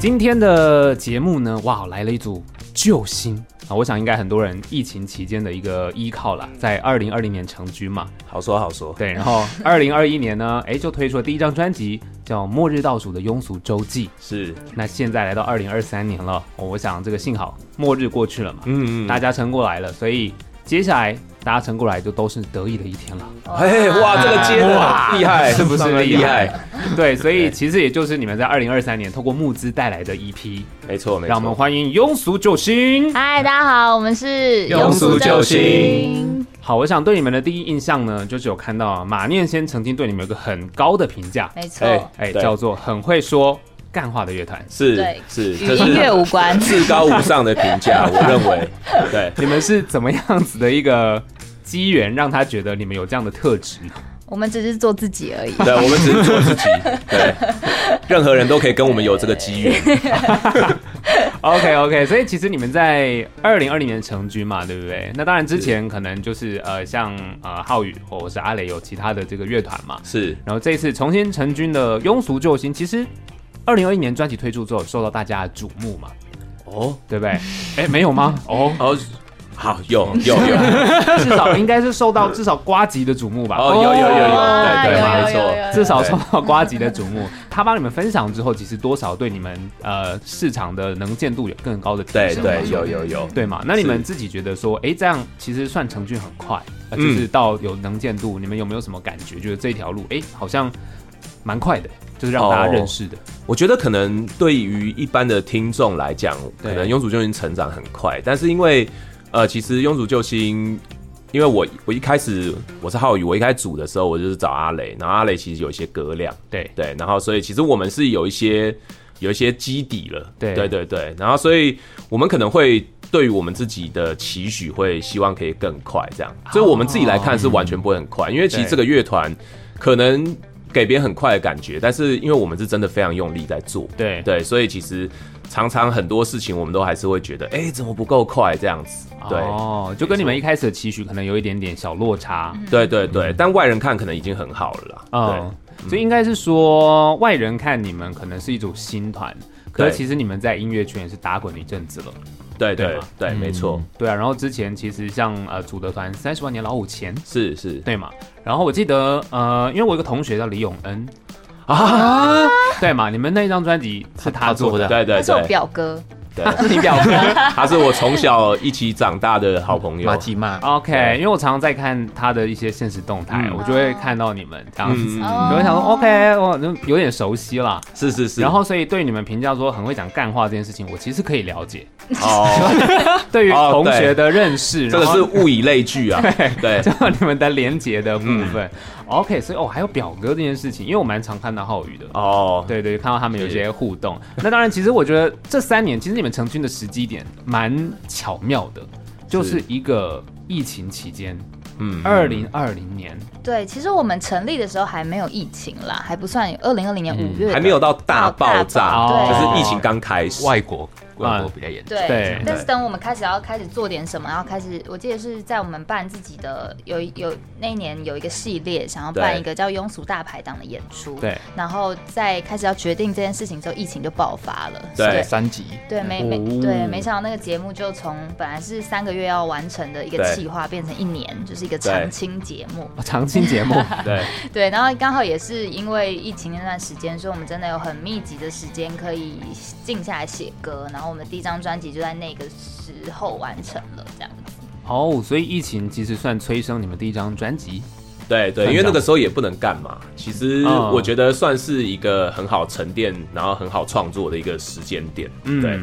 今天的节目呢，哇，来了一组救星啊！我想应该很多人疫情期间的一个依靠啦，在二零二零年成军嘛，好说好说。对，然后 二零二一年呢，哎，就推出了第一张专辑，叫《末日倒数的庸俗周记》。是，那现在来到二零二三年了，我想这个幸好末日过去了嘛，嗯，嗯，大家撑过来了，所以接下来。大家撑过来就都是得意的一天了。哎，哇，这个接的厉害，是不是厉害？对，所以其实也就是你们在二零二三年透过募资带来的一批。没错，没错。让我们欢迎庸俗救星。嗨，大家好，我们是庸俗救星。好，我想对你们的第一印象呢，就是有看到马念先曾经对你们有个很高的评价。没错，哎，叫做很会说干化的乐团是对是与音乐无关，至高无上的评价，我认为。对，你们是怎么样子的一个机缘，让他觉得你们有这样的特质？我们只是做自己而已。对，我们只是做自己。对，任何人都可以跟我们有这个机缘。OK OK，所以其实你们在二零二零年成军嘛，对不对？那当然之前可能就是呃，像呃浩宇或者是阿雷有其他的这个乐团嘛，是。然后这一次重新成军的庸俗救星，其实。二零二一年专辑推出之后，受到大家的瞩目嘛？哦，对不对？哎，没有吗？哦哦，好，有有有，至少应该是受到至少瓜吉的瞩目吧？哦，有有有有，对对，没错，至少受到瓜吉的瞩目。他帮你们分享之后，其实多少对你们呃市场的能见度有更高的提升。对对，有有有，对嘛？那你们自己觉得说，哎，这样其实算成军很快，就是到有能见度，你们有没有什么感觉？觉得这条路，哎，好像蛮快的。就是让大家认识的。Oh, 我觉得可能对于一般的听众来讲，可能庸主救星成长很快。但是因为呃，其实庸主救星，因为我我一开始我是浩宇，我一开始组的时候，我就是找阿雷，然后阿雷其实有一些歌量，对对，然后所以其实我们是有一些有一些基底了，对对对对，然后所以我们可能会对于我们自己的期许，会希望可以更快这样。所以我们自己来看是完全不会很快，因为其实这个乐团可能。给别人很快的感觉，但是因为我们是真的非常用力在做，对。对，所以其实常常很多事情我们都还是会觉得，哎，怎么不够快这样子？对。哦，就跟你们一开始的期许可能有一点点小落差，对对对，但外人看可能已经很好了啦。嗯，所以应该是说外人看你们可能是一组新团，可是其实你们在音乐圈也是打滚了一阵子了。对对对，没错，对啊。然后之前其实像呃，组的团三十万年老五前是是。对嘛。然后我记得呃，因为我有个同学叫李永恩。啊，对嘛，你们那张专辑是他做的，对对对，是我表哥。对，他 是你表哥，他是我从小一起长大的好朋友。马吉嘛，OK，因为我常常在看他的一些现实动态，我就会看到你们这样子，我就想说，OK，我就有点熟悉了。是是是。然后，所以对你们评价说很会讲干话这件事情，我其实可以了解。哦。对于同学的认识，这个是物以类聚啊。对对，就你们的连结的部分。OK，所以哦，还有表哥这件事情，因为我蛮常看到浩宇的。哦。对对，看到他们有一些互动。那当然，其实我觉得这三年，其实。你们成军的时机点蛮巧妙的，就是一个疫情期间，嗯，二零二零年。对，其实我们成立的时候还没有疫情啦，还不算。二零二零年五月还没有到大爆炸，对就是疫情刚开始，外国。啊，比较严重。对，但是等我们开始要开始做点什么，然后开始，我记得是在我们办自己的有有那一年有一个系列，想要办一个叫《庸俗大排档》的演出。对。然后在开始要决定这件事情之后，疫情就爆发了。对，三级。对，没没对，没想到那个节目就从本来是三个月要完成的一个计划，变成一年，就是一个长青节目。长青节目。对。对，然后刚好也是因为疫情那段时间，所以我们真的有很密集的时间可以静下来写歌，然后。我们第一张专辑就在那个时候完成了，这样子。哦，所以疫情其实算催生你们第一张专辑。对对，因为那个时候也不能干嘛。其实我觉得算是一个很好沉淀，然后很好创作的一个时间点。嗯。对。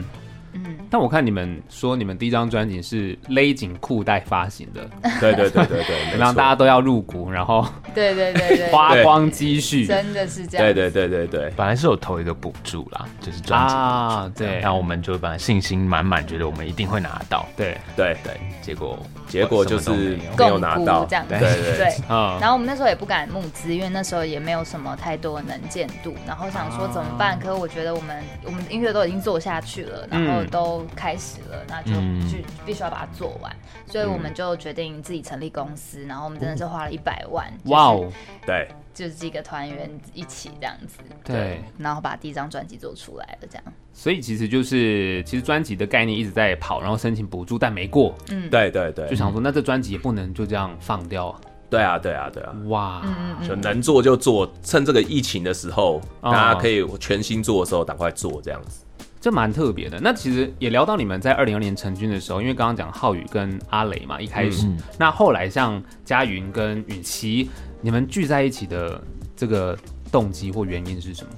但我看你们说你们第一张专辑是勒紧裤带发行的，对对对对对，让大家都要入股，然后对对对对，花光积蓄，真的是这样。对对对对对，本来是有投一个补助啦，就是专辑啊，对，然后我们就本来信心满满，觉得我们一定会拿到，对。对。对，结果结果就是没有。拿到。这样，对对对，然后我们那时候也不敢募资，因为那时候也没有什么太多能见度，然后想说怎么办？可是我觉得我们我们音乐都已经做下去了，然后都。开始了，那就就必须要把它做完。所以我们就决定自己成立公司，然后我们真的是花了一百万。哇哦，对，就是几个团员一起这样子，对，然后把第一张专辑做出来了，这样。所以其实就是，其实专辑的概念一直在跑，然后申请补助，但没过。嗯，对对对，就想说，那这专辑也不能就这样放掉啊。对啊，对啊，对啊！哇，嗯就能做就做，趁这个疫情的时候，大家可以全心做的时候，赶快做这样子，这蛮特别的。那其实也聊到你们在二零二零年成军的时候，因为刚刚讲浩宇跟阿雷嘛，一开始，嗯、那后来像佳云跟雨琪，你们聚在一起的这个动机或原因是什么？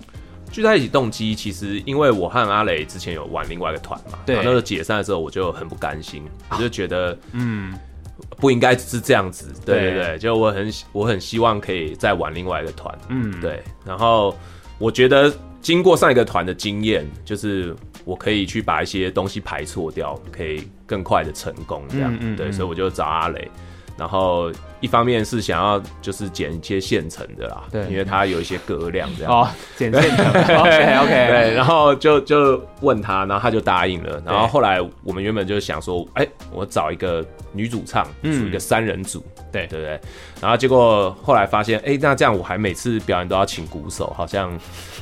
聚在一起动机，其实因为我和阿雷之前有玩另外一个团嘛，对，那时候解散的时候，我就很不甘心，我就觉得，嗯。不应该是这样子，对对对，就我很我很希望可以再玩另外一个团，嗯，对。然后我觉得经过上一个团的经验，就是我可以去把一些东西排错掉，可以更快的成功，这样，嗯嗯嗯对。所以我就找阿雷。然后一方面是想要就是剪一些现成的啦，对，因为它有一些歌量这样哦，剪现成，OK OK，对，然后就就问他，然后他就答应了。然后后来我们原本就想说，哎，我找一个女主唱，组一个三人组，对对不对。然后结果后来发现，哎，那这样我还每次表演都要请鼓手，好像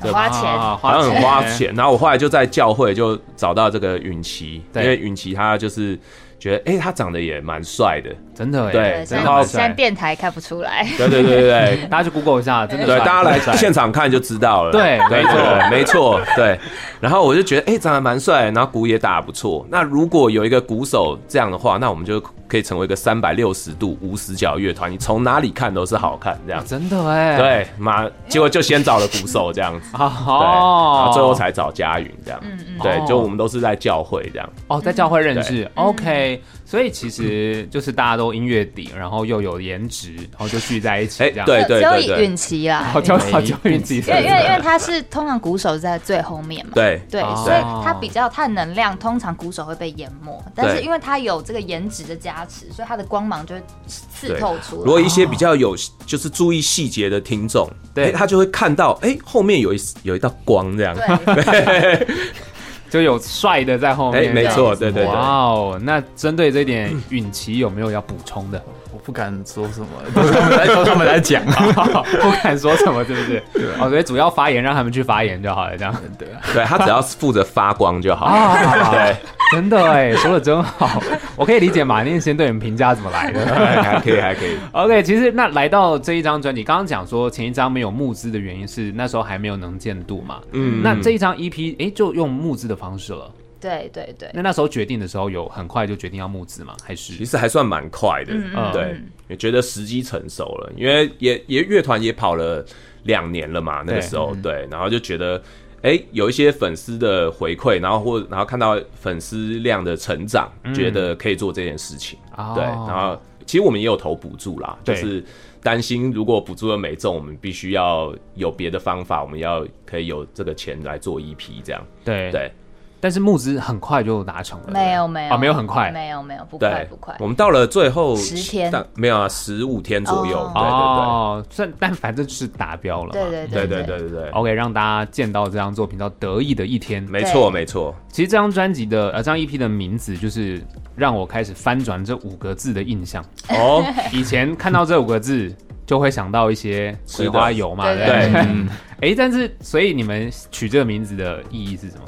花钱，好像很花钱。然后我后来就在教会就找到这个允琪，因为允琪她就是。觉得哎、欸，他长得也蛮帅的，真的对。然后现在电台看不出来，对对对对 大家去 Google 一下，真的对，大家来现场看就知道了。对，没错，没错，对。然后我就觉得哎、欸，长得蛮帅，然后鼓也打得不错。那如果有一个鼓手这样的话，那我们就可以成为一个三百六十度无死角乐团，你从哪里看都是好看，这样。真的哎，对，马，结果就先找了鼓手这样子，哦，对，然后最后才找佳云这样，嗯嗯，对，就我们都是在教会这样，哦，在教会认识，OK。所以其实就是大家都音乐底，然后又有颜值，然后就聚在一起这样。对对对，只有允琪啦，好叫好叫允琪，因为因为因为他是通常鼓手在最后面嘛。对对，所以他比较他的能量，通常鼓手会被淹没，但是因为他有这个颜值的加持，所以他的光芒就会刺透出来。如果一些比较有就是注意细节的听众，对他就会看到，哎，后面有一有一道光这样。对。就有帅的在后面，哎，没错，对对对。哇哦，那针对这点，允琪有没有要补充的？我不敢说什么，都是他们来，他们来讲，不敢说什么，对不是？对，哦，所以主要发言让他们去发言就好了，这样。对，对他只要负责发光就好了。对，真的哎，说的真好，我可以理解马念先对你们评价怎么来的，还可以，还可以。OK，其实那来到这一张专辑，刚刚讲说前一张没有募资的原因是那时候还没有能见度嘛，嗯，那这一张 EP 哎就用募资的方式了。对对对，那那时候决定的时候有很快就决定要募资吗？还是？其实还算蛮快的，嗯、对，也觉得时机成熟了，因为也也乐团也跑了两年了嘛，那个时候对，对，然后就觉得哎有一些粉丝的回馈，然后或然后看到粉丝量的成长，嗯、觉得可以做这件事情，哦、对，然后其实我们也有投补助啦，就是担心如果补助的没中，我们必须要有别的方法，我们要可以有这个钱来做一批这样，对对。对但是募资很快就达成了，没有没有啊，没有很快，没有没有不快不快。我们到了最后十天，没有啊，十五天左右，对对对，哦，算但反正就是达标了，对对对对对对。对。OK，让大家见到这张作品叫得意的一天，没错没错。其实这张专辑的呃，这张 EP 的名字就是让我开始翻转这五个字的印象。哦。以前看到这五个字就会想到一些葵花油嘛，对，哎，但是所以你们取这个名字的意义是什么？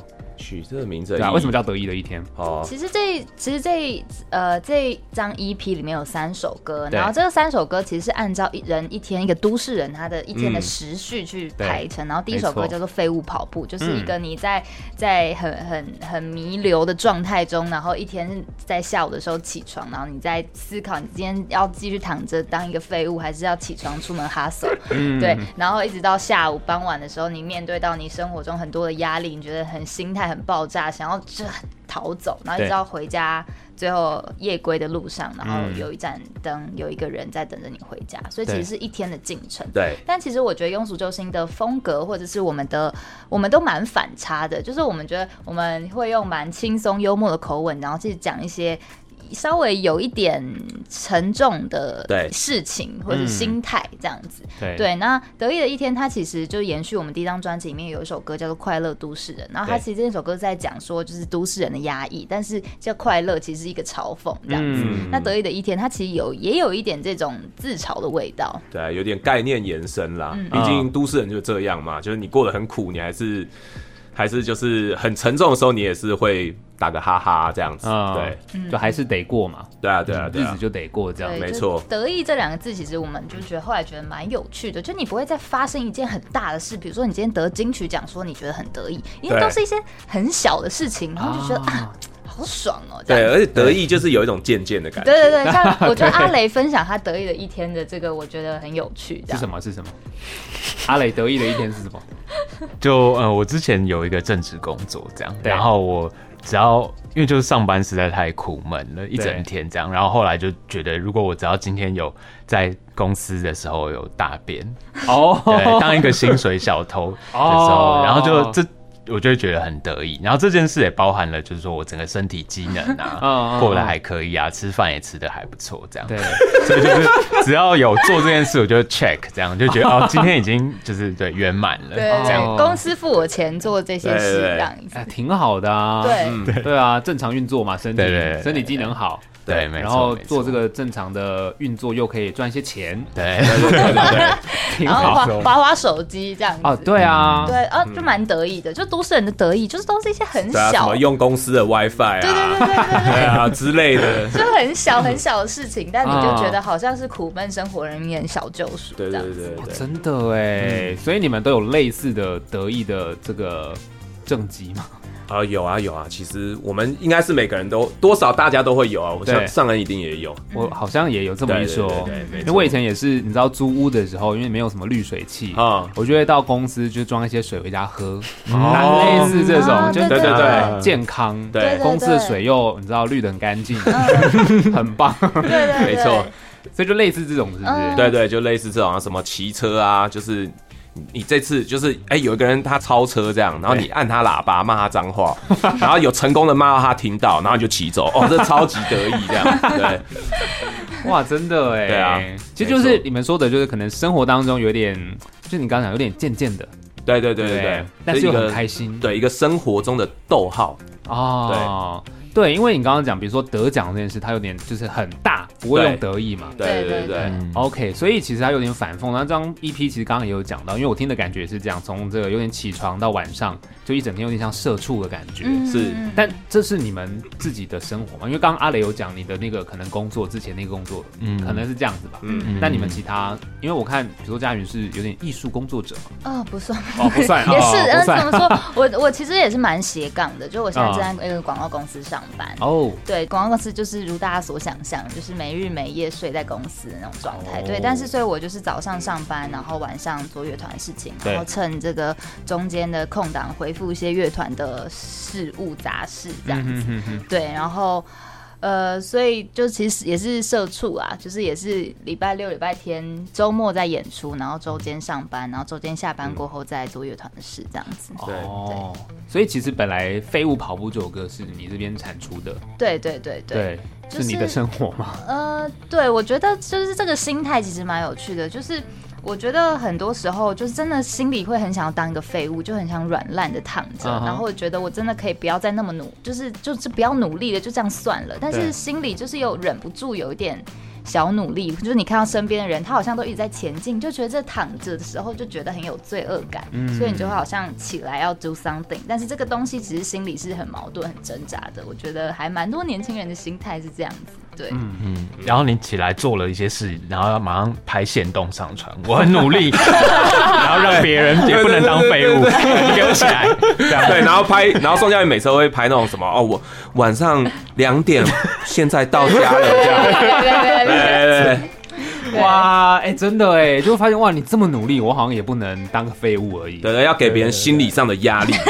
取这个名字，对啊，为什么叫得意的一天？哦，其实这其实这呃这张 EP 里面有三首歌，然后这三首歌其实是按照一人一天一个都市人他的一天的时序去排成，然后第一首歌叫做《废物跑步》，就是一个你在在很很很弥留的状态中，然后一天在下午的时候起床，然后你在思考你今天要继续躺着当一个废物，还是要起床出门 hustle，对，然后一直到下午傍晚的时候，你面对到你生活中很多的压力，你觉得很心态。很爆炸，想要这逃走，然后一直到回家，最后夜归的路上，然后有一盏灯，有一个人在等着你回家，所以其实是一天的进程。对，但其实我觉得庸俗救星的风格，或者是我们的，我们都蛮反差的，就是我们觉得我们会用蛮轻松幽默的口吻，然后去讲一些。稍微有一点沉重的事情或者心态这样子。对，对，那得意的一天，它其实就延续我们第一张专辑里面有一首歌叫做《快乐都市人》，然后它其实这首歌在讲说就是都市人的压抑，但是叫快乐其实是一个嘲讽这样子。嗯、那得意的一天，它其实有也有一点这种自嘲的味道。对，有点概念延伸啦。毕竟都市人就这样嘛，就是你过得很苦，你还是。还是就是很沉重的时候，你也是会打个哈哈这样子，嗯、对，就还是得过嘛，对啊，对啊，对啊，日子就得过这样，没错。得意这两个字，其实我们就觉得后来觉得蛮有趣的，就你不会再发生一件很大的事，比如说你今天得金曲奖，说你觉得很得意，因为都是一些很小的事情，然后就觉得啊。啊好爽哦！对，而且得意就是有一种渐渐的感觉。对对对，像 我觉得阿雷分享他得意的一天的这个，我觉得很有趣。是什么？是什么？阿雷得意的一天是什么？就呃，我之前有一个正职工作，这样，然后我只要因为就是上班实在太苦闷了，一整天这样，然后后来就觉得，如果我只要今天有在公司的时候有大便哦，对，当一个薪水小偷的时候，然后就这。我就会觉得很得意，然后这件事也包含了，就是说我整个身体机能啊，过得还可以啊，吃饭也吃得还不错，这样。对，所以就是只要有做这件事，我就 check 这样，就觉得哦，今天已经就是对圆满了。对，这样。公司付我钱做这些事，这样子。挺好的啊。对，对啊，正常运作嘛，身体。身体机能好。对，然后做这个正常的运作，又可以赚一些钱。对对对对，然后滑滑滑手机这样子。哦，对啊，对啊，就蛮得意的。就都市人的得意，就是都是一些很小，什么用公司的 WiFi 啊，对对对对对啊之类的，就很小很小的事情，但你就觉得好像是苦闷生活人员小救赎。对对对对，真的哎，所以你们都有类似的得意的这个政绩吗？啊，有啊有啊，其实我们应该是每个人都多少大家都会有啊，我想上人一定也有，我好像也有这么一说，对，因为我以前也是，你知道租屋的时候，因为没有什么滤水器啊，我就会到公司就装一些水回家喝，类似这种，就对对对，健康，对，公司的水又你知道滤的很干净，很棒，没错，所以就类似这种是不是？对对，就类似这种啊，什么骑车啊，就是。你这次就是哎、欸，有一个人他超车这样，然后你按他喇叭骂他脏话，然后有成功的骂到他听到，然后你就骑走，哦，这超级得意这样，对，哇，真的哎，对啊，其实就是你们说的，就是可能生活当中有点，就你刚刚讲有点渐渐的，对对对对对，但是又很开心，对，一个生活中的逗号。哦，对。对，因为你刚刚讲，比如说得奖这件事，它有点就是很大，不会用得意嘛。对对对对。OK，所以其实它有点反讽。那这张 EP 其实刚刚也有讲到，因为我听的感觉也是这样，从这个有点起床到晚上，就一整天有点像社畜的感觉。是，但这是你们自己的生活嘛？因为刚刚阿雷有讲你的那个可能工作之前那个工作，嗯，可能是这样子吧。嗯。但你们其他，因为我看，比如说佳云是有点艺术工作者嘛。哦，不算。哦，不算。也是，嗯，怎么说？我我其实也是蛮斜杠的，就我现在正在那个广告公司上班。哦。对，广告公司就是如大家所想象，就是没日没夜睡在公司的那种状态。对，但是所以我就是早上上班，然后晚上做乐团事情，然后趁这个中间的空档回复一些乐团的事务杂事这样子。对，然后呃，所以就其实也是社畜啊，就是也是礼拜六、礼拜天、周末在演出，然后周间上班，然后周间下班过后再做乐团的事这样子。对，所以其实本来《废物跑步》这首歌是你这边产出的。对对对对，对就是你的生活吗？呃，对，我觉得就是这个心态其实蛮有趣的，就是。我觉得很多时候就是真的心里会很想要当一个废物，就很想软烂的躺着，然后我觉得我真的可以不要再那么努，就是就是不要努力了，就这样算了。但是心里就是又忍不住有一点小努力，就是你看到身边的人，他好像都一直在前进，就觉得这躺着的时候就觉得很有罪恶感，所以你就会好像起来要 do something。但是这个东西其实心里是很矛盾、很挣扎的。我觉得还蛮多年轻人的心态是这样子。对，嗯嗯，然后你起来做了一些事，然后要马上拍线动上传，我很努力，然后让别人也不能当废物，你给我起来，对，然后拍，然后宋佳宇每次都会拍那种什么哦，我晚上两点现在到家了，这样，对对对对，哇，哎，真的哎，就会发现哇，你这么努力，我好像也不能当个废物而已，对，要给别人心理上的压力。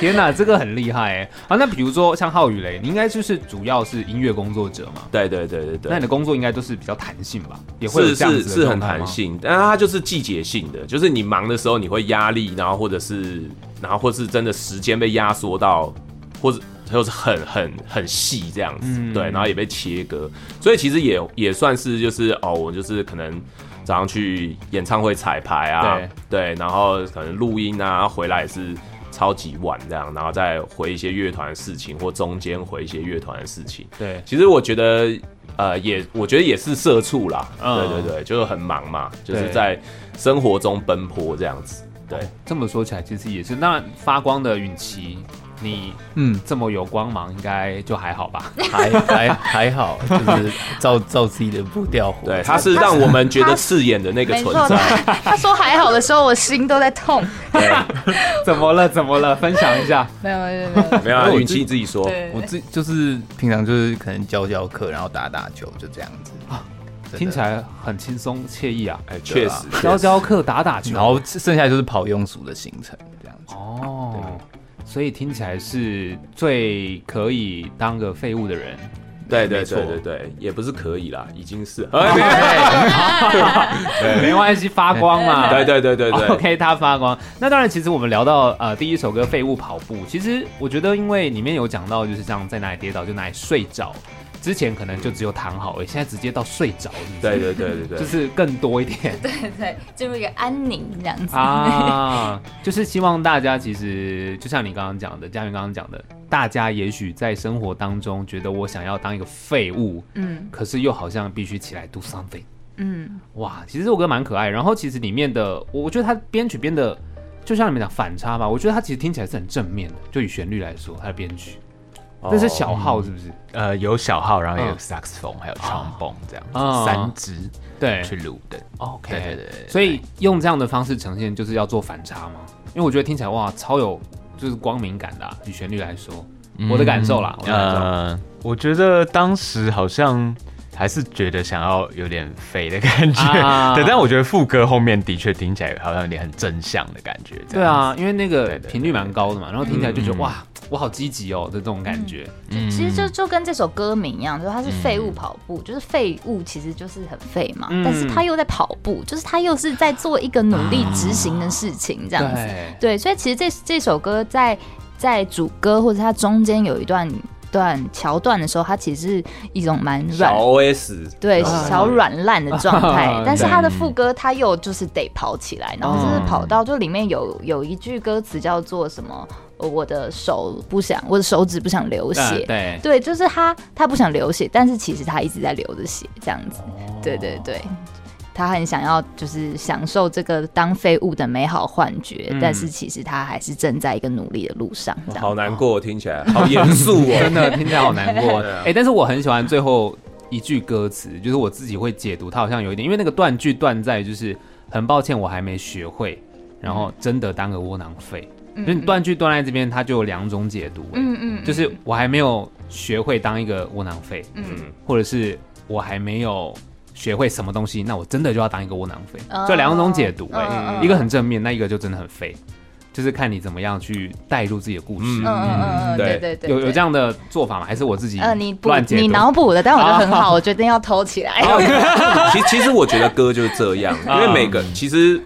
天哪，这个很厉害哎！啊，那比如说像浩宇雷，你应该就是主要是音乐工作者嘛？对对对对对。那你的工作应该都是比较弹性吧？也会是是是很弹性，但它就是季节性的，就是你忙的时候你会压力，然后或者是然后或是真的时间被压缩到，或者就是很很很细这样子，嗯、对，然后也被切割，所以其实也也算是就是哦，我就是可能早上去演唱会彩排啊，对，对，然后可能录音啊，回来也是超级晚这样，然后再回一些乐团的事情，或中间回一些乐团的事情，对，其实我觉得呃也我觉得也是社畜啦，嗯、对对对，就是很忙嘛，就是在生活中奔波这样子。对，这么说起来，其实也是。那发光的允琪，你嗯这么有光芒，应该就还好吧？还还还好，就是照照自己的步调活。对，他是让我们觉得刺眼的那个存在。他，他说还好的时候，我心都在痛。对，怎么了？怎么了？分享一下。没有没有没有没有，允琪自己说。我自就是平常就是可能教教课，然后打打球，就这样子。听起来很轻松惬意啊！哎，确实，教教课、打打球，然后剩下就是跑庸俗的行程这样子。哦，所以听起来是最可以当个废物的人。对对对对对，也不是可以啦，已经是。对，没关系，发光嘛。对对对对对。OK，他发光。那当然，其实我们聊到呃第一首歌《废物跑步》，其实我觉得，因为里面有讲到，就是这样在哪里跌倒就哪里睡着。之前可能就只有躺好而已，现在直接到睡着。对对对对对，就是更多一点。对 对，进入一个安宁这样子啊，就是希望大家其实就像你刚刚讲的，嘉云刚刚讲的，大家也许在生活当中觉得我想要当一个废物，嗯，可是又好像必须起来 do something，嗯，哇，其实这首歌蛮可爱，然后其实里面的我觉得他编曲编的就像你们讲反差吧，我觉得他其实听起来是很正面的，就以旋律来说，他的编曲。这是小号是不是？呃，有小号，然后也有萨克斯风，还有 trombone 这样子，三支对去录的。OK，对对对。所以用这样的方式呈现，就是要做反差吗？因为我觉得听起来哇，超有就是光明感的，以旋律来说，我的感受啦。呃，我觉得当时好像。还是觉得想要有点肥的感觉，啊、对，但我觉得副歌后面的确听起来好像有点很正向的感觉。对啊，因为那个频率蛮高的嘛，然后听起来就觉得、嗯、哇，我好积极哦的这种感觉。嗯、其实就就跟这首歌名一样，就是它是废物跑步，嗯、就是废物其实就是很废嘛，嗯、但是他又在跑步，就是他又是在做一个努力执行的事情，这样子。啊、对，对，所以其实这这首歌在在主歌或者它中间有一段。段桥段的时候，它其实是一种蛮软小 OS 对小软烂的状态，但是它的副歌它又就是得跑起来，然后就是跑到就里面有有一句歌词叫做什么？我的手不想，我的手指不想流血，对。对，就是他他不想流血，但是其实他一直在流着血，这样子，对对对。他很想要，就是享受这个当废物的美好幻觉，嗯、但是其实他还是正在一个努力的路上。好难过，听起来好严肃哦，真的听起来好难过。哎、欸，但是我很喜欢最后一句歌词，就是我自己会解读，它好像有一点，因为那个断句断在就是很抱歉，我还没学会，然后真的当个窝囊废。嗯、就断句断在这边，它就有两种解读。嗯嗯，就是我还没有学会当一个窝囊废。嗯，或者是我还没有。学会什么东西，那我真的就要当一个窝囊废。就两种解读，哎，一个很正面，那一个就真的很废，就是看你怎么样去带入自己的故事。嗯嗯对对对，有有这样的做法吗？还是我自己呃，你乱你脑补的，但我觉得很好，我决定要偷起来。其其实我觉得歌就是这样，因为每个其实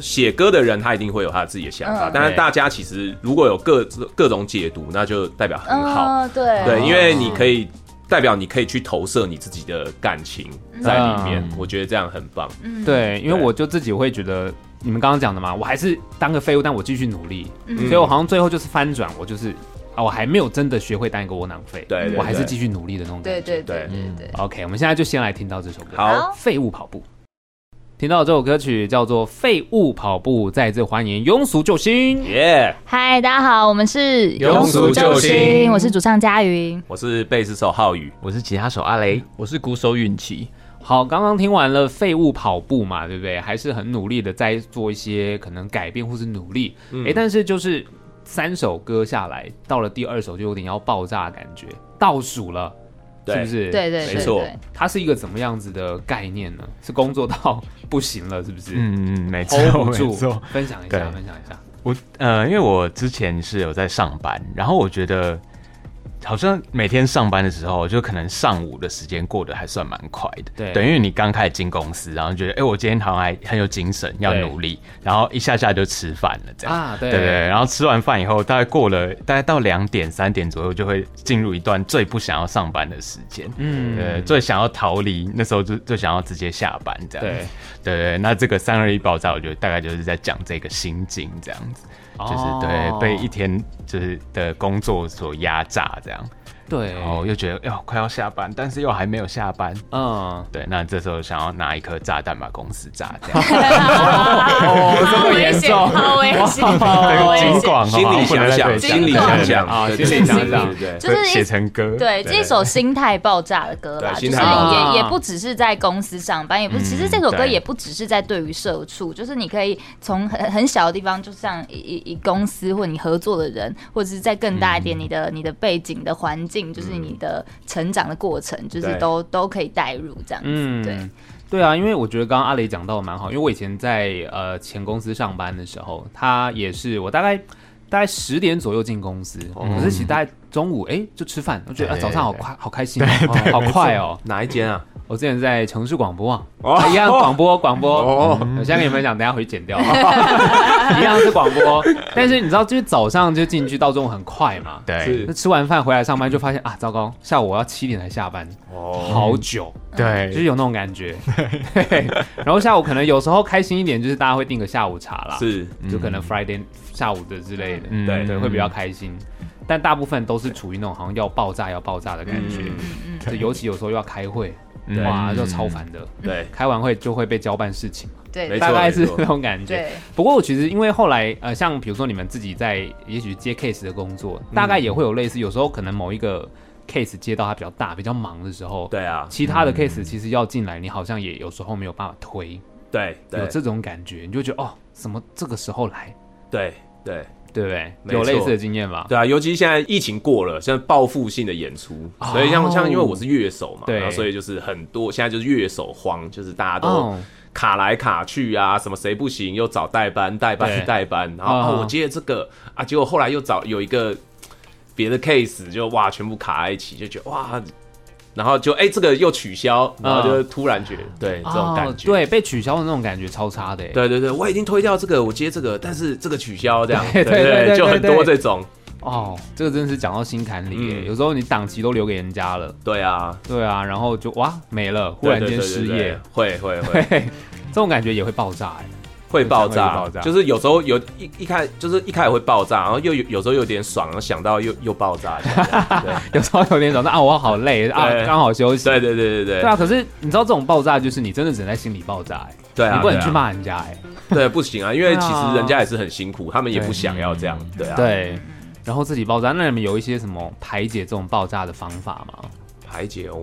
写歌的人他一定会有他自己的想法，但是大家其实如果有各各种解读，那就代表很好。对对，因为你可以。代表你可以去投射你自己的感情在里面，嗯、我觉得这样很棒。嗯、对，因为我就自己会觉得，你们刚刚讲的嘛，我还是当个废物，但我继续努力，嗯、所以我好像最后就是翻转，我就是啊，我还没有真的学会当一个窝囊废，对，我还是继续努力的那种感觉。对对对，嗯，对。OK，我们现在就先来听到这首歌，好，废物跑步。听到这首歌曲叫做《废物跑步》，再次欢迎庸俗救星。耶！嗨，大家好，我们是庸俗救星，我是主唱佳云，我是贝斯手浩宇，我是吉他手阿雷，我是鼓手允琪。好，刚刚听完了《废物跑步》嘛，对不对？还是很努力的在做一些可能改变或是努力。哎、嗯，但是就是三首歌下来，到了第二首就有点要爆炸的感觉，倒数了。是不是？对对，没错。它是一个怎么样子的概念呢？是工作到不行了，是不是？嗯嗯，没错没错。分享一下，分享一下。我呃，因为我之前是有在上班，然后我觉得好像每天上班的时候，就可能上午的时间过得还算蛮快的。对，等于你刚开始进公司，然后觉得，哎、欸，我今天好像还很有精神，要努力，然后一下下就吃饭了，这样啊，对对对。然后吃完饭以后，大概过了大概到两点三点左右，就会进入一段最不想要上班的时间。嗯，对，最想要逃离，那时候就最想要直接下班这样。对对对，那这个三二一爆炸，我觉得大概就是在讲这个心境这样子。就是对被一天就是的工作所压榨这样，对，然后又觉得哟快要下班，但是又还没有下班，嗯，对，那这时候想要拿一颗炸弹把公司炸掉，哦，这么严重，好危险，好危险，心里想想，心里想想。啊，心里想想，对，就是写成歌，对，这首心态爆炸的歌啦，就是也也不只是在公司上班，也不是，其实这首歌也不只是在对于社畜，就是你可以从很很小的地方，就像一一公司或你合作的人，或者是在更大一点，你的你的背景的环境，就是你的成长的过程，就是都都可以带入这样子。对。对啊，因为我觉得刚刚阿雷讲到的蛮好，因为我以前在呃前公司上班的时候，他也是我大概大概十点左右进公司，可是其实大概中午哎就吃饭，我觉得早上好快好开心，好快哦。哪一间啊？我之前在城市广播啊，一样广播广播，我现在跟你们讲，等下回去剪掉，一样是广播，但是你知道，就是早上就进去，到中午很快嘛，对，那吃完饭回来上班就发现啊，糟糕，下午我要七点才下班，好久，对，就是有那种感觉，对，然后下午可能有时候开心一点，就是大家会订个下午茶啦，是，就可能 Friday 下午的之类的，对对，会比较开心，但大部分都是处于那种好像要爆炸要爆炸的感觉，尤其有时候又要开会。哇，就超烦的。对，开完会就会被交办事情。对，大概是那种感觉。不过我其实因为后来呃，像比如说你们自己在也许接 case 的工作，大概也会有类似。有时候可能某一个 case 接到它比较大、比较忙的时候，对啊，其他的 case 其实要进来，你好像也有时候没有办法推。对，有这种感觉，你就觉得哦，怎么这个时候来？对对。对不对？有类似的经验吧？对啊，尤其现在疫情过了，现在报复性的演出，所以像像因为我是乐手嘛，对，所以就是很多现在就是乐手荒，就是大家都卡来卡去啊，什么谁不行又找代班，代班代班，然后我接了这个啊，结果后来又找有一个别的 case，就哇全部卡在一起，就觉得哇。然后就哎，这个又取消，然后就突然觉得，对这种感觉，对被取消的那种感觉超差的。对对对，我已经推掉这个，我接这个，但是这个取消这样，对对，就很多这种。哦，这个真的是讲到心坎里。有时候你档期都留给人家了，对啊，对啊，然后就哇没了，忽然间失业，会会会，这种感觉也会爆炸哎。会爆炸，就是有时候有一一开，就是一开始会爆炸，然后又有有时候有点爽，然后想到又又爆炸，对，有时候有点爽，那啊我好累啊，刚好休息，对对对对对，对啊，可是你知道这种爆炸就是你真的只能在心里爆炸，哎，对啊，你不能去骂人家，哎，对，不行啊，因为其实人家也是很辛苦，他们也不想要这样，对啊，对，然后自己爆炸，那你们有一些什么排解这种爆炸的方法吗？排解哦。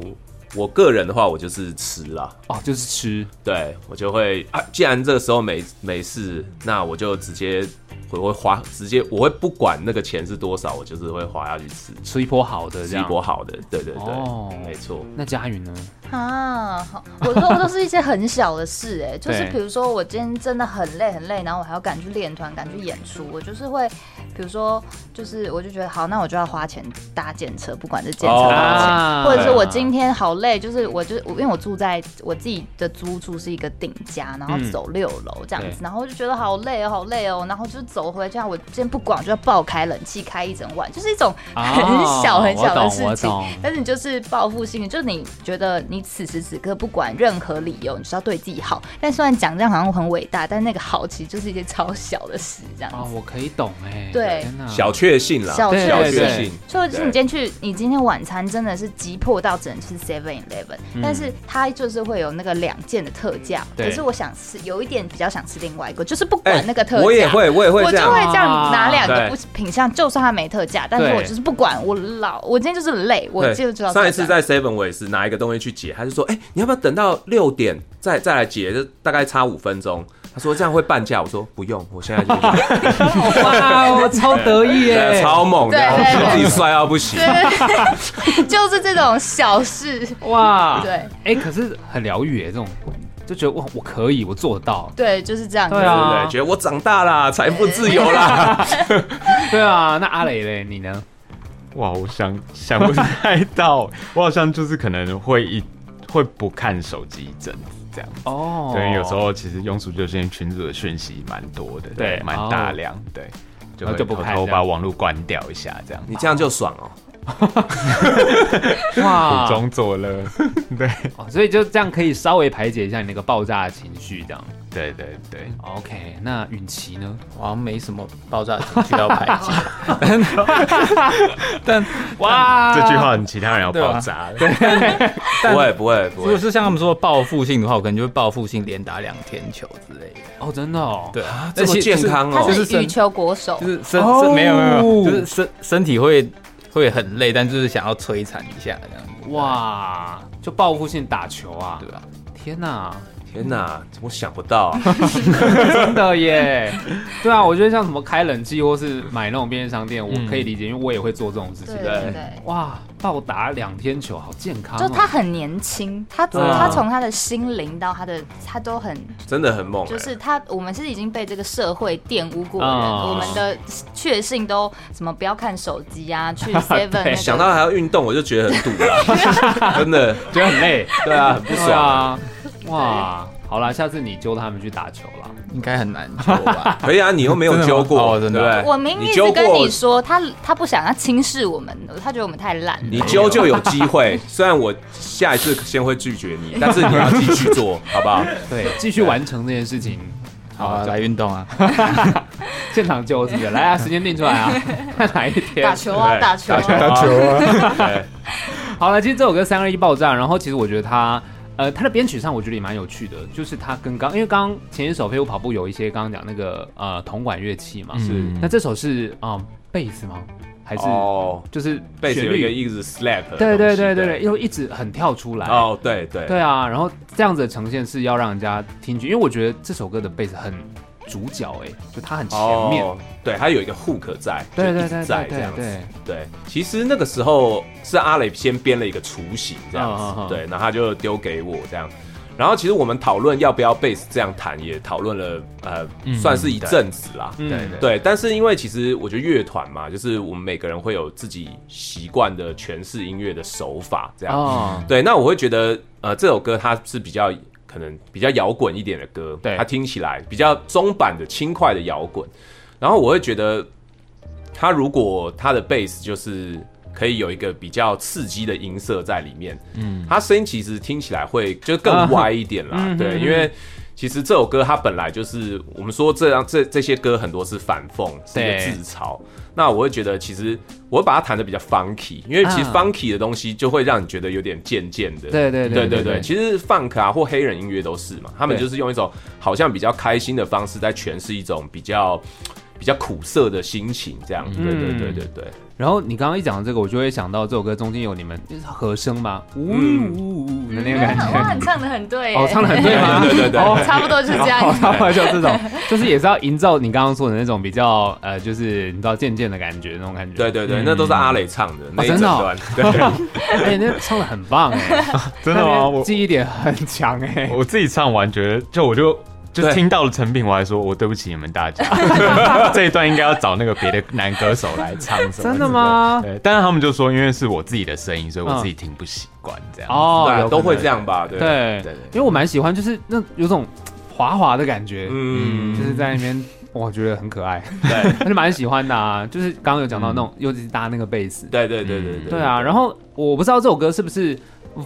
我个人的话，我就是吃啦，哦，就是吃，对，我就会啊，既然这个时候没没事，那我就直接。我会花直接，我会不管那个钱是多少，我就是会花下去吃，吃一波好的，吃一波好的，对对对，哦，没错。那佳云呢？啊，好，我都都是一些很小的事，哎，就是比如说我今天真的很累很累，然后我还要赶去练团，赶去演出，我就是会，比如说，就是我就觉得好，那我就要花钱搭建车，不管是建车多少钱，或者是我今天好累，就是我就我因为我住在我自己的租住是一个顶家，然后走六楼这样子，然后就觉得好累哦，好累哦，然后就。走回家，我今天不管，就要爆开冷气开一整晚，就是一种很小很小的事情。但是你就是报复性，就是你觉得你此时此刻不管任何理由，你是要对自己好。但虽然讲这样好像很伟大，但那个好其实就是一件超小的事，这样子。哦，我可以懂哎。对，小确幸啦，小确幸。所以就是你今天去，你今天晚餐真的是急迫到只能吃 Seven Eleven，但是它就是会有那个两件的特价。可是我想吃，有一点比较想吃另外一个，就是不管那个特价，我也会，我也会。我就会这样拿两个不品相，就算它没特价，但是我就是不管，我老我今天就是累，我就知道。上一次在 Seven 我也是拿一个东西去结，他就说：“哎，你要不要等到六点再再来结？就大概差五分钟。”他说：“这样会半价。”我说：“不用，我现在就。”哇，我超得意耶，超猛的，自己帅到不行。就是这种小事哇，对，哎，可是很疗愈哎，这种。就觉得哇，我可以，我做得到。对，就是这样。对啊，觉得我长大了，财富自由了。对啊，那阿雷嘞，你呢？哇，我想想不太到，我好像就是可能会一会不看手机一阵子这样哦。对，有时候其实庸俗救星群组的讯息蛮多的，对，蛮大量，哦、对，就会偷偷把网络关掉一下这样。你这样就爽哦。哇，苦中作乐，对，所以就这样可以稍微排解一下你那个爆炸的情绪，这样。对对对，OK。那允琪呢？好像没什么爆炸的情绪要排解，但哇，这句话其他人要爆炸，对，不会不会不会。如果是像他们说报复性的话，我可能就会报复性连打两天球之类的。哦，真的哦，对啊，这么健康哦，就是羽球国手，就是身没有没有，就是身身体会。会很累，但就是想要摧残一下这样子。哇，就报复性打球啊？对啊，天哪！天哪，我想不到，真的耶！对啊，我觉得像什么开冷气或是买那种便利商店，我可以理解，因为我也会做这种事情。对对。哇，暴打两天球，好健康！就他很年轻，他他从他的心灵到他的他都很真的很猛。就是他，我们是已经被这个社会玷污过的人，我们的确信都什么不要看手机啊，去 seven 想到还要运动，我就觉得很堵了，真的觉得很累。对啊，很不爽啊。哇，好啦，下次你揪他们去打球了，应该很难揪吧？可以啊，你又没有揪过，对不对？我明明是跟你说，他他不想要轻视我们，他觉得我们太烂。你揪就有机会，虽然我下一次先会拒绝你，但是你要继续做好不好？对，继续完成这件事情。好，来运动啊！现场揪是不是？来啊，时间定出来啊，看哪一天打球啊，打球，打球啊！好了，其实这首歌三二一爆炸，然后其实我觉得他。呃，他的编曲上我觉得也蛮有趣的，就是他跟刚，因为刚刚前一首飞舞跑步有一些刚刚讲那个呃铜管乐器嘛，是，那这首是啊贝斯吗？还是哦，就是贝斯有一个一直 slap，对对对对对，又一直很跳出来哦，对对对啊，然后这样子的呈现是要让人家听觉，因为我觉得这首歌的贝斯很。主角哎，就他很前面，哦、对他有一个 hook 在，对对对，在这样子，对。其实那个时候是阿磊先编了一个雏形这样子，哦哦哦对，然后他就丢给我这样。然后其实我们讨论要不要 base 这样弹，也讨论了呃，嗯、算是一阵子啦，对对对，对。但是因为其实我觉得乐团嘛，就是我们每个人会有自己习惯的诠释音乐的手法这样，哦、对。那我会觉得呃，这首歌它是比较。可能比较摇滚一点的歌，对，他听起来比较中版的轻快的摇滚，然后我会觉得，他如果他的贝斯就是可以有一个比较刺激的音色在里面，嗯，他声音其实听起来会就更歪一点啦，啊、对，因为。其实这首歌它本来就是我们说这样这这些歌很多是反讽，是一个自嘲。对那我会觉得其实我会把它弹的比较 funky，因为其实 funky 的东西就会让你觉得有点贱贱的。对对对对对。其实 funk 啊或黑人音乐都是嘛，他们就是用一种好像比较开心的方式在诠释一种比较比较苦涩的心情，这样。对对对对对，对。然后你刚刚一讲到这个，我就会想到这首歌中间有你们和声吗？呜呜呜的那个感觉，哇，你唱的很 对，哦，唱的很对吗？对对对，差不多就是这样，差不多就这种，就是也是要营造你刚刚说的那种比较呃，就是你知道渐渐的感觉那种感觉。对对对，那都是阿磊唱的那一整段，对，哎，那唱的很棒哎，真的吗？我记忆点很强哎，我自己唱完觉得就我就。就听到了成品，我还说，我对不起你们大家，这一段应该要找那个别的男歌手来唱。真的吗？对，但是他们就说，因为是我自己的声音，所以我自己听不习惯这样。哦，都会这样吧？对对对，因为我蛮喜欢，就是那有种滑滑的感觉，嗯，就是在那边，我觉得很可爱，对，就蛮喜欢的啊。就是刚刚有讲到那种，尤其是搭那个贝斯，对对对对对，对啊。然后我不知道这首歌是不是。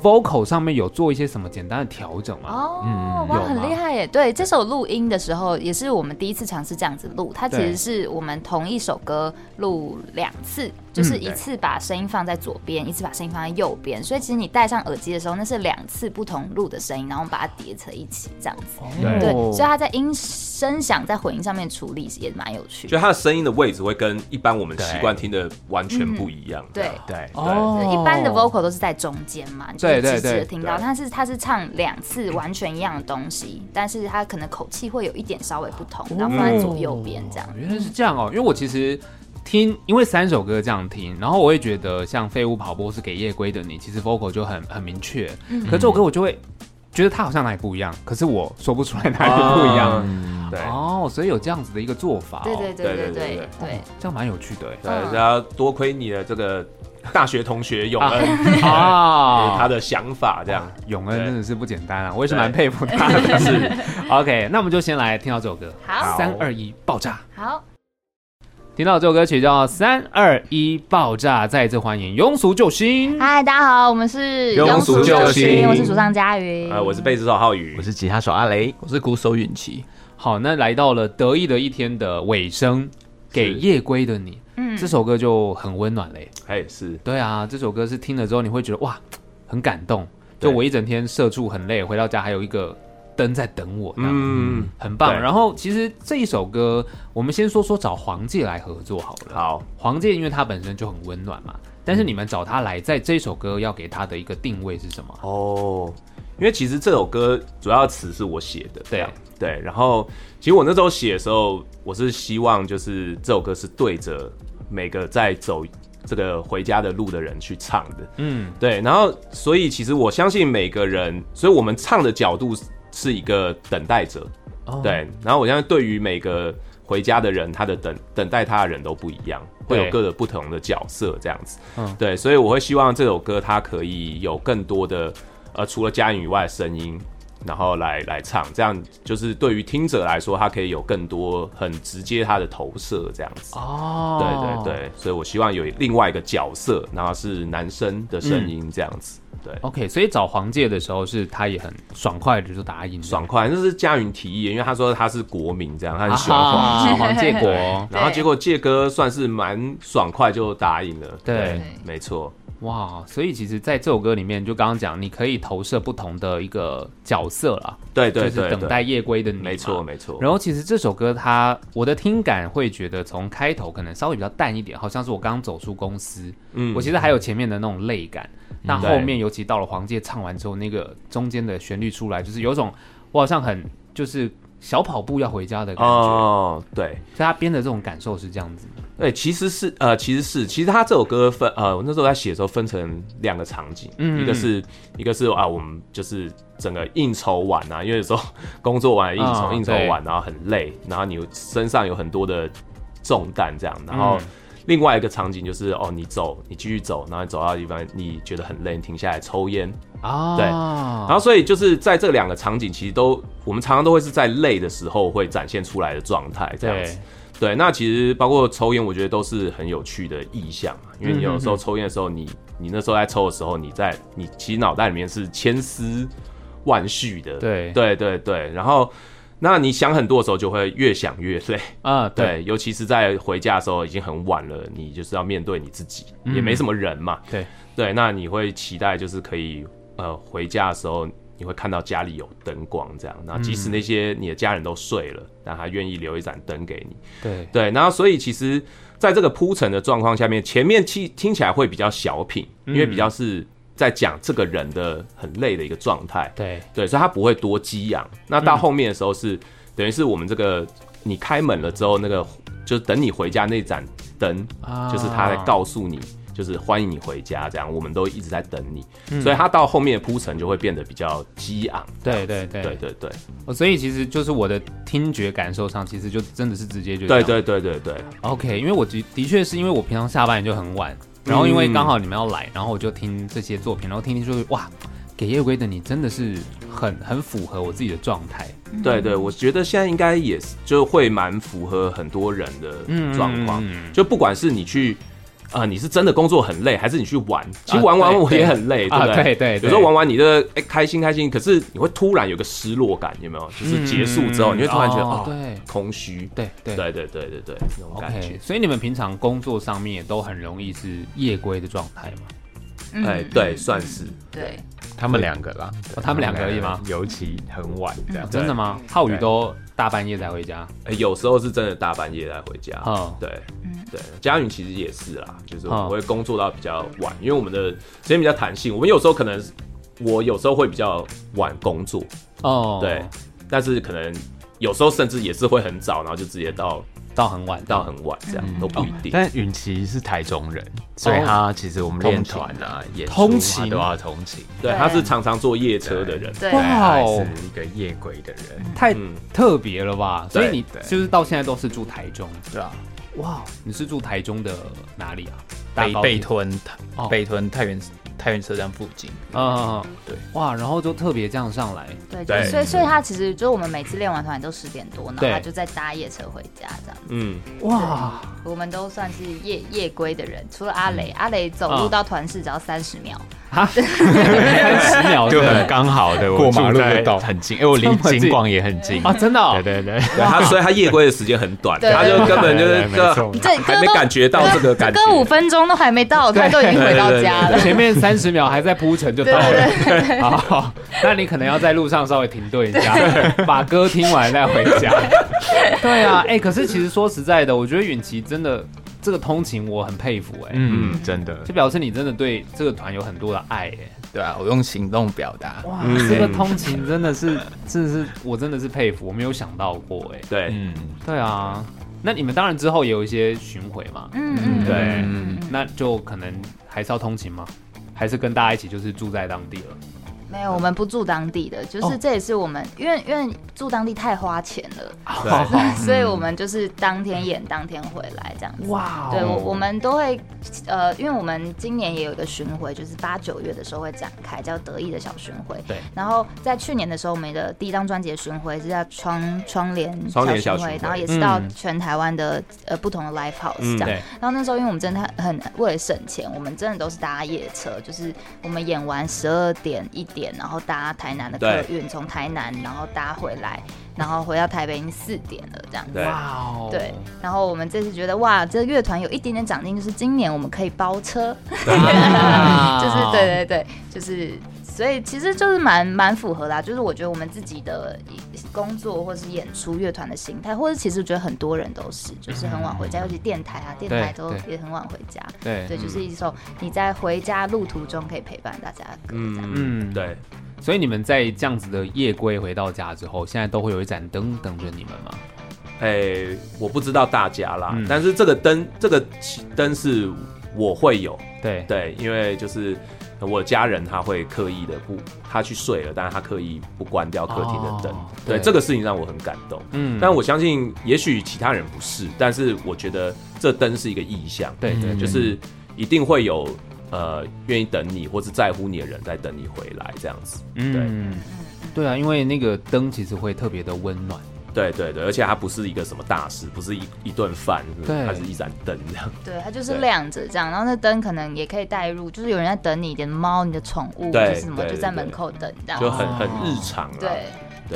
Vocal 上面有做一些什么简单的调整吗？哦，嗯、哇，很厉害耶！对，这首录音的时候也是我们第一次尝试这样子录，它其实是我们同一首歌录两次。就是一次把声音放在左边，一次把声音放在右边，所以其实你戴上耳机的时候，那是两次不同录的声音，然后把它叠成一起这样子。对，所以它在音声响在混音上面处理也蛮有趣。就它的声音的位置会跟一般我们习惯听的完全不一样。对对对，一般的 vocal 都是在中间嘛，就是直直的听到。但是它是唱两次完全一样的东西，但是它可能口气会有一点稍微不同，然后放在左右边这样。原来是这样哦，因为我其实。听，因为三首歌这样听，然后我会觉得像《废物跑步》是给夜归的你，其实 vocal 就很很明确。嗯、可这首歌我就会觉得他好像哪里不一样，可是我说不出来哪里不一样。对哦，所以有这样子的一个做法。对对对对对对，这样蛮有趣的。对，要多亏你的这个大学同学永恩啊，他的想法这样。永恩真的是不简单啊，我也是蛮佩服他的。是 OK，那我们就先来听到这首歌。好，三二一，爆炸。好。听到这首歌曲叫《三二一爆炸》，再次欢迎庸俗救星。嗨，大家好，我们是庸俗救星，我是主唱佳云，啊，我是贝斯手浩宇，我是吉他手阿雷，我是鼓手允琪。好，那来到了得意的一天的尾声，给夜归的你，嗯，这首歌就很温暖嘞。哎，是对啊，这首歌是听了之后你会觉得哇，很感动。就我一整天社畜很累，回到家还有一个。灯在等我，嗯，很棒。然后其实这一首歌，我们先说说找黄玠来合作好了。好，黄玠因为他本身就很温暖嘛，但是你们找他来，在这首歌要给他的一个定位是什么？哦，因为其实这首歌主要词是我写的，对啊，对。然后其实我那时候写的时候，我是希望就是这首歌是对着每个在走这个回家的路的人去唱的，嗯，对。然后所以其实我相信每个人，所以我们唱的角度。是一个等待者，oh. 对。然后我相信，对于每个回家的人，他的等等待他的人都不一样，会有各个不同的角色这样子。嗯，对。所以我会希望这首歌它可以有更多的呃，除了家人以外的声音，然后来来唱，这样就是对于听者来说，他可以有更多很直接他的投射这样子。哦，对对对。所以我希望有另外一个角色，然后是男生的声音这样子。嗯对，OK，所以找黄介的时候是他也很爽快的就答应，爽快，那是佳云提议，因为他说他是国民这样，他很喜欢黄黄介国，然后结果介哥算是蛮爽快就答应了，对，对没错，哇，所以其实在这首歌里面，就刚刚讲，你可以投射不同的一个角色了，对，对对，就是等待夜归的你，没错没错。然后其实这首歌它，我的听感会觉得从开头可能稍微比较淡一点，好像是我刚走出公司，嗯，我其实还有前面的那种泪感。那后面尤其到了黄玠唱完之后，那个中间的旋律出来，就是有种我好像很就是小跑步要回家的感觉。哦，对，所以他编的这种感受是这样子。对，其实是呃，其实是其实他这首歌分呃，我那时候在写的时候分成两个场景，嗯，一个是一个是啊，我们就是整个应酬完啊，因为有时候工作完应酬应酬完，然后很累，然后你身上有很多的重担这样，然后。嗯另外一个场景就是哦，你走，你继续走，然后你走到地方，你觉得很累，你停下来抽烟啊，对，然后所以就是在这两个场景，其实都我们常常都会是在累的时候会展现出来的状态，这样子，对，那其实包括抽烟，我觉得都是很有趣的意象嘛，因为你有时候抽烟的时候，你你那时候在抽的时候，你在你其实脑袋里面是千丝万绪的，对，对，对，对，然后。那你想很多的时候，就会越想越累啊。对，对，尤其是在回家的时候，已经很晚了，你就是要面对你自己，嗯、也没什么人嘛。对对，那你会期待就是可以呃回家的时候，你会看到家里有灯光这样。那即使那些你的家人都睡了，但他愿意留一盏灯给你。对对，然后所以其实在这个铺陈的状况下面，前面听听起来会比较小品，因为比较是。在讲这个人的很累的一个状态，对对，所以他不会多激昂。那到后面的时候是，嗯、等于是我们这个你开门了之后，那个就是等你回家那盏灯，啊、就是他在告诉你，就是欢迎你回家，这样我们都一直在等你。嗯、所以他到后面的铺陈就会变得比较激昂。对对对对对对。所以其实就是我的听觉感受上，其实就真的是直接就对对对对对。OK，因为我的的确是因为我平常下班也就很晚。然后因为刚好你们要来，然后我就听这些作品，然后听听说哇，给夜归的你真的是很很符合我自己的状态。对对，我觉得现在应该也是就会蛮符合很多人的状况，就不管是你去。啊，你是真的工作很累，还是你去玩？其实玩玩我也很累，对不对？对，有时候玩玩你的哎开心开心，可是你会突然有个失落感，有没有？就是结束之后，你会突然觉得哦，对，空虚，对对对对对对对，那种感觉。所以你们平常工作上面也都很容易是夜归的状态吗？哎，对，算是。对，他们两个啦，他们两个而已吗？尤其很晚这样。真的吗？浩宇都大半夜才回家？哎，有时候是真的大半夜才回家。嗯，对。对，佳云其实也是啦，就是我们会工作到比较晚，因为我们的时间比较弹性。我们有时候可能，我有时候会比较晚工作哦，对，但是可能有时候甚至也是会很早，然后就直接到到很晚，到很晚这样都不一定。但允琪是台中人，所以他其实我们练团啊、也通勤？都要通勤。对，他是常常坐夜车的人，哇，是一个夜鬼的人，太特别了吧？所以你就是到现在都是住台中，对啊。哇，你是住台中的哪里啊？北。北屯，北屯太原。太原车站附近，嗯，对，哇，然后就特别这样上来，对，对，所以所以他其实就是我们每次练完团都十点多，然后他就再搭夜车回家这样，嗯，哇，我们都算是夜夜归的人，除了阿雷，阿雷走路到团市只要三十秒。啊，三十秒就很刚好的过马路就到，很近，因为我离景广也很近。啊，真的，对对对，他所以他夜归的时间很短，他就根本就是这还没感觉到这个感觉，歌五分钟都还没到，他都已经回到家了，前面三十秒还在铺陈就到了，好，那你可能要在路上稍微停顿一下，把歌听完再回家。对啊，哎，可是其实说实在的，我觉得允琪真的。这个通勤我很佩服哎，嗯，真的，就表示你真的对这个团有很多的爱哎，对啊，我用行动表达，哇，这个通勤真的是，真的是，我真的是佩服，我没有想到过哎，对，嗯，对啊，那你们当然之后也有一些巡回嘛，嗯。嗯，对，那就可能还是要通勤吗？还是跟大家一起就是住在当地了？没有，我们不住当地的，就是这也是我们，因为因为住当地太花钱了，所以我们就是当天演当天回来这样子。哇，对，我我们都会，呃，因为我们今年也有一个巡回，就是八九月的时候会展开，叫得意的小巡回。对。然后在去年的时候，我们的第一张专辑的巡回是叫窗窗帘小巡回，然后也是到全台湾的呃不同的 live house 这样。然后那时候因为我们真的很为了省钱，我们真的都是搭夜车，就是我们演完十二点一点。然后搭台南的客运，从台南然后搭回来，然后回到台北已经四点了，这样子。哇哦！对，然后我们这次觉得哇，这个乐团有一点点长进，就是今年我们可以包车，就是对对对，就是所以其实就是蛮蛮符合啦，就是我觉得我们自己的工作或是演出乐团的心态，或者其实觉得很多人都是，就是很晚回家，尤其电台啊，电台都也很晚回家。对对，就是一首你在回家路途中可以陪伴大家的歌，这样。嗯，对。所以你们在这样子的夜归回到家之后，现在都会有一盏灯等着你们吗？哎、欸，我不知道大家啦，嗯、但是这个灯，这个灯是我会有。对对，因为就是我家人他会刻意的不，他去睡了，但是他刻意不关掉客厅的灯。哦、对，对这个事情让我很感动。嗯，但我相信也许其他人不是，但是我觉得这灯是一个意象。对对，就是一定会有。呃，愿意等你或是在乎你的人在等你回来，这样子。嗯，对，对啊，因为那个灯其实会特别的温暖。对对对，而且它不是一个什么大事，不是一一顿饭，对，它是一盏灯这样。对，它就是亮着这样，然后那灯可能也可以带入，就是有人在等你，你的猫、你的宠物，就是什么就在门口等这样，就很很日常。对。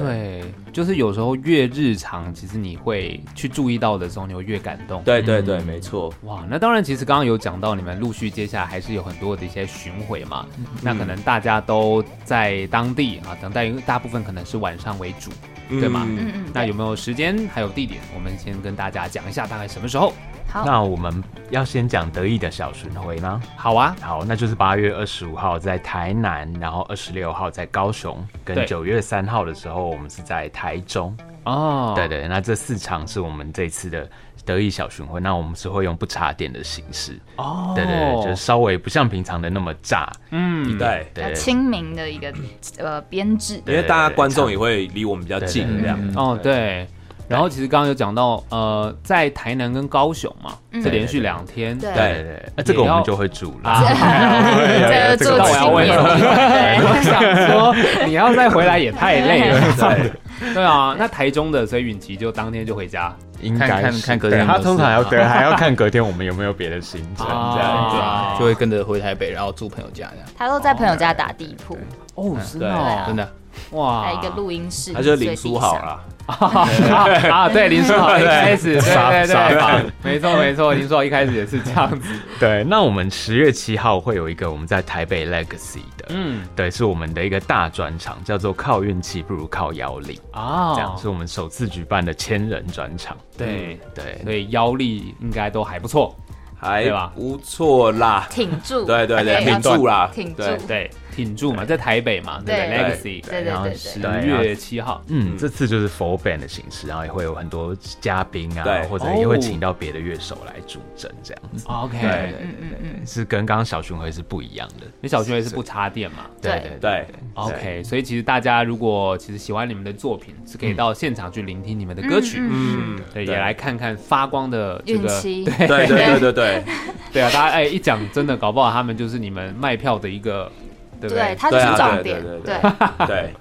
对，就是有时候越日常，其实你会去注意到的时候，你会越感动。对对对，没错。哇，那当然，其实刚刚有讲到，你们陆续接下来还是有很多的一些巡回嘛。那可能大家都在当地啊，等待大部分可能是晚上为主，对吗？嗯嗯。那有没有时间还有地点？我们先跟大家讲一下，大概什么时候？好，那我们要先讲得意的小巡回吗？好啊，好，那就是八月二十五号在台南，然后二十六号在高雄，跟九月三号的时候我们是在台中。哦，对对，那这四场是我们这次的得意小巡回，那我们是会用不插电的形式。哦，对对对，就是稍微不像平常的那么炸。嗯，对对，亲民的一个呃编制，因为大家观众也会离我们比较近这样。哦，对。然后其实刚刚有讲到，呃，在台南跟高雄嘛，是连续两天。对对，那这个我们就会煮了。这个我要问了。我想说，你要再回来也太累了。对 对啊，那台中的所以允琪就当天就回家，应该看看隔天。他通常要对，还要看隔天我们有没有别的行程，这样就会跟着回台北，然后住朋友家这样。他都在朋友家打地铺。哦，是的，真的。哇，还有一个录音室，他就林书好了。啊，对，林书豪一开始，对对对，没错没错，林书豪一开始也是这样子。对，那我们十月七号会有一个我们在台北 Legacy 的，嗯，对，是我们的一个大专场，叫做靠运气不如靠腰力。啊，这样是我们首次举办的千人专场。对。对，所以腰力应该都还不错。还不错啦，挺住，对对对，挺住啦，挺住，对。挺住嘛，在台北嘛，对，Legacy，对对，然后十月七号，嗯，这次就是 full band 的形式，然后也会有很多嘉宾啊，或者也会请到别的乐手来助阵这样子。OK，嗯嗯嗯，是跟刚刚小巡回是不一样的，因为小巡回是不插电嘛。对。对。对，OK，所以其实大家如果其实喜欢你们的作品，是可以到现场去聆听你们的歌曲，嗯，对，也来看看发光的这个，对。对对对对对，对啊，大家哎一讲真的，搞不好他们就是你们卖票的一个。对，对，它就是重点。对对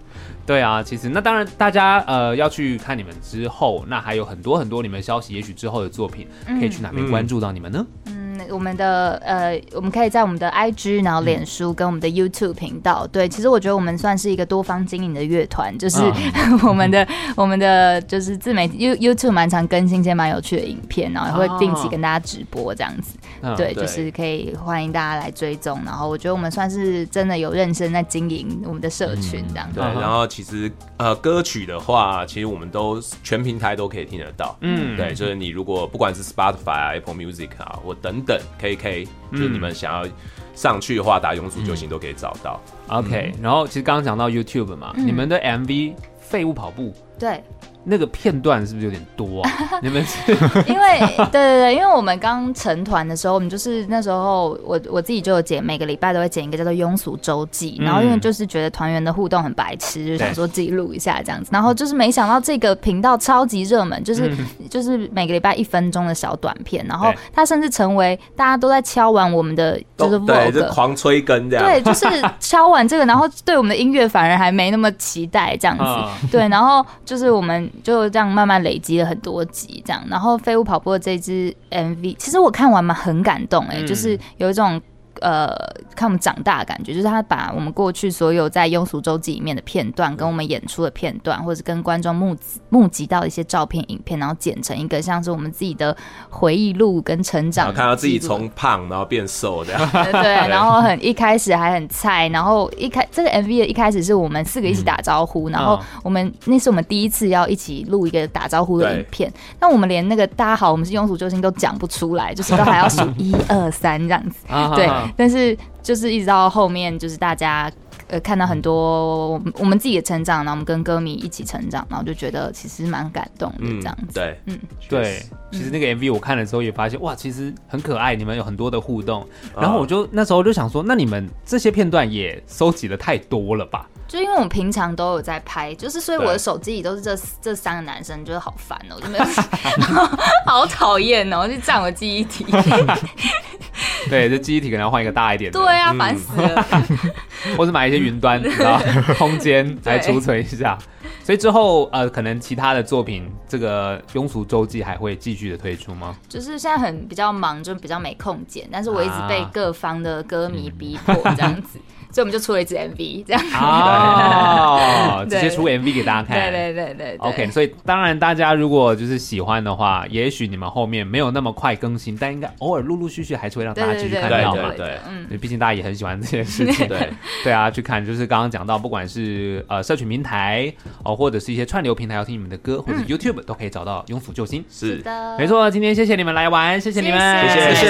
对啊，其实那当然，大家呃要去看你们之后，那还有很多很多你们消息，也许之后的作品可以去哪边关注到你们呢？嗯。我们的呃，我们可以在我们的 IG，然后脸书跟我们的 YouTube 频道。对，其实我觉得我们算是一个多方经营的乐团，就是 我们的我们的就是自媒体 You YouTube 蛮常更新一些蛮有趣的影片，然后也会定期跟大家直播这样子。对，就是可以欢迎大家来追踪。然后我觉得我们算是真的有认真在经营我们的社群这样。对，然后其实呃歌曲的话，其实我们都全平台都可以听得到。嗯，对，就是你如果不管是 Spotify 啊、Apple Music 啊，或等等。可以可以，就是你们想要上去的话，打庸俗救星都可以找到。OK，然后其实刚刚讲到 YouTube 嘛，你们的 MV《废物跑步》对。那个片段是不是有点多啊？你们是？因为对对对，因为我们刚成团的时候，我们就是那时候我我自己就有剪，每个礼拜都会剪一个叫做《庸俗周记》，然后因为就是觉得团员的互动很白痴，就想说自己录一下这样子，然后就是没想到这个频道超级热门，就是就是每个礼拜一分钟的小短片，然后它甚至成为大家都在敲完我们的就是对，就狂催更这样，对，就是敲完这个，然后对我们的音乐反而还没那么期待这样子，对，然后就是我们。就这样慢慢累积了很多集，这样，然后废物跑步的这支 MV，其实我看完嘛很感动哎、欸，嗯、就是有一种。呃，看我们长大的感觉，就是他把我们过去所有在庸俗周记里面的片段，跟我们演出的片段，或者跟观众募集募集到一些照片、影片，然后剪成一个像是我们自己的回忆录跟成长。看到自己从胖然后变瘦这样。对，然后很一开始还很菜，然后一开这个 MV 的一开始是我们四个一起打招呼，嗯、然后我们那是我们第一次要一起录一个打招呼的影片，那我们连那个大家好，我们是庸俗救星都讲不出来，就是都还要数一二三这样子，对。但是就是一直到后面，就是大家呃看到很多我们自己的成长，然后我们跟歌迷一起成长，然后就觉得其实蛮感动的这样子。嗯、对，嗯，对。其实那个 MV 我看的时候也发现，哇，其实很可爱，你们有很多的互动。然后我就那时候就想说，那你们这些片段也收集的太多了吧？就因为我们平常都有在拍，就是所以我的手机里都是这这三个男生，就是好烦哦、喔，就没有，好讨厌哦，就占我记忆体。对，这记忆体可能要换一个大一点的。对啊，烦死了。或者买一些云端，你知道，空间来储存一下。所以之后呃，可能其他的作品，这个庸俗周记还会继续的推出吗？就是现在很比较忙，就比较没空剪，但是我一直被各方的歌迷逼迫这样子。所以我们就出了一支 MV，这样 哦，直接出 MV 给大家看。对对对对。OK，所以当然大家如果就是喜欢的话，也许你们后面没有那么快更新，但应该偶尔陆陆续续还是会让大家继续看到嘛。对，嗯，毕竟大家也很喜欢这件事情。对对啊，去看就是刚刚讲到，不管是呃社群平台哦，或者是一些串流平台要听你们的歌，或者 YouTube 都可以找到庸俗救星。是的，没错。今天谢谢你们来玩，谢谢你们，谢谢谢谢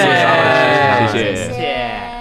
谢谢谢谢。